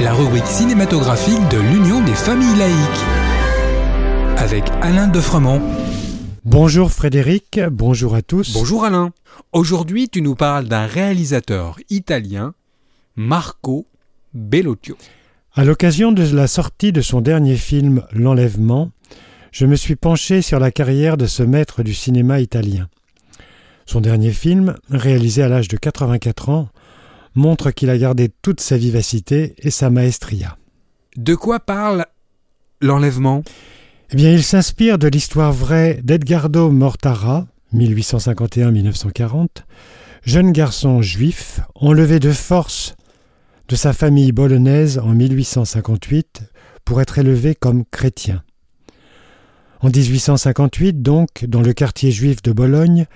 La rubrique cinématographique de l'Union des familles laïques. Avec Alain Defremont. Bonjour Frédéric, bonjour à tous. Bonjour Alain. Aujourd'hui, tu nous parles d'un réalisateur italien, Marco Bellocchio. À l'occasion de la sortie de son dernier film L'Enlèvement, je me suis penché sur la carrière de ce maître du cinéma italien. Son dernier film, réalisé à l'âge de 84 ans, montre qu'il a gardé toute sa vivacité et sa maestria. De quoi parle l'enlèvement? Eh bien, il s'inspire de l'histoire vraie d'Edgardo Mortara, 1851-1940, jeune garçon juif enlevé de force de sa famille bolognaise en 1858 pour être élevé comme chrétien. En 1858, donc, dans le quartier juif de Bologne,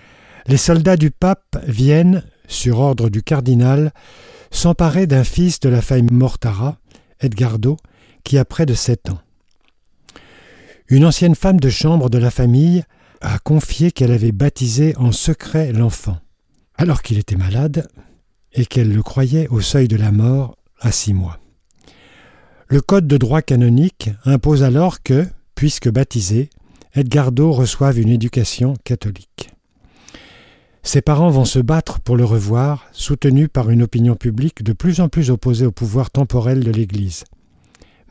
les soldats du pape viennent, sur ordre du cardinal, s'emparer d'un fils de la famille Mortara, Edgardo, qui a près de sept ans. Une ancienne femme de chambre de la famille a confié qu'elle avait baptisé en secret l'enfant, alors qu'il était malade et qu'elle le croyait au seuil de la mort à six mois. Le code de droit canonique impose alors que, puisque baptisé, Edgardo reçoive une éducation catholique. Ses parents vont se battre pour le revoir, soutenus par une opinion publique de plus en plus opposée au pouvoir temporel de l'Église.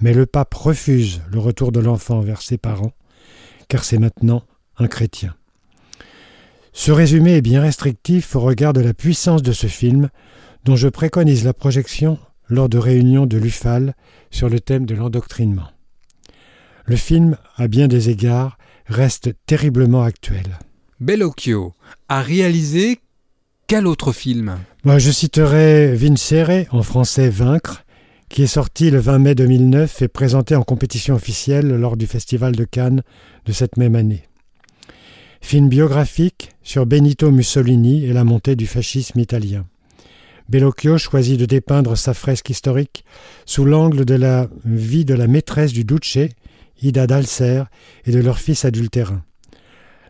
Mais le pape refuse le retour de l'enfant vers ses parents, car c'est maintenant un chrétien. Ce résumé est bien restrictif au regard de la puissance de ce film, dont je préconise la projection lors de réunions de l'UFAL sur le thème de l'endoctrinement. Le film, à bien des égards, reste terriblement actuel. Bellocchio a réalisé quel autre film? Je citerai Vincere, en français Vaincre, qui est sorti le 20 mai 2009 et présenté en compétition officielle lors du Festival de Cannes de cette même année. Film biographique sur Benito Mussolini et la montée du fascisme italien. Bellocchio choisit de dépeindre sa fresque historique sous l'angle de la vie de la maîtresse du Duce, Ida d'Alcer, et de leur fils adultérin.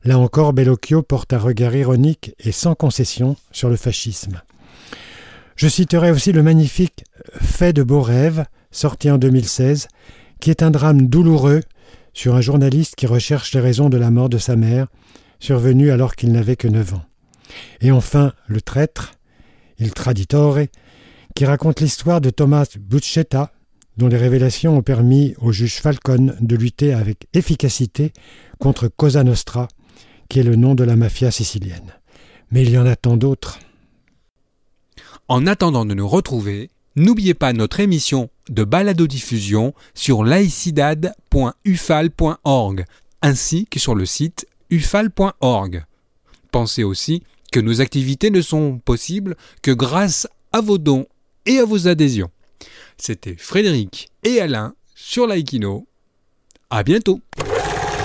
Là encore, Bellocchio porte un regard ironique et sans concession sur le fascisme. Je citerai aussi le magnifique Fait de beaux rêves, sorti en 2016, qui est un drame douloureux sur un journaliste qui recherche les raisons de la mort de sa mère, survenue alors qu'il n'avait que neuf ans. Et enfin, Le traître, Il Traditore, qui raconte l'histoire de Thomas Buccetta, dont les révélations ont permis au juge Falcone de lutter avec efficacité contre Cosa Nostra, qui est le nom de la mafia sicilienne. Mais il y en a tant d'autres. En attendant de nous retrouver, n'oubliez pas notre émission de balado-diffusion sur laicidad.ufal.org ainsi que sur le site ufal.org. Pensez aussi que nos activités ne sont possibles que grâce à vos dons et à vos adhésions. C'était Frédéric et Alain sur Laikino. À bientôt.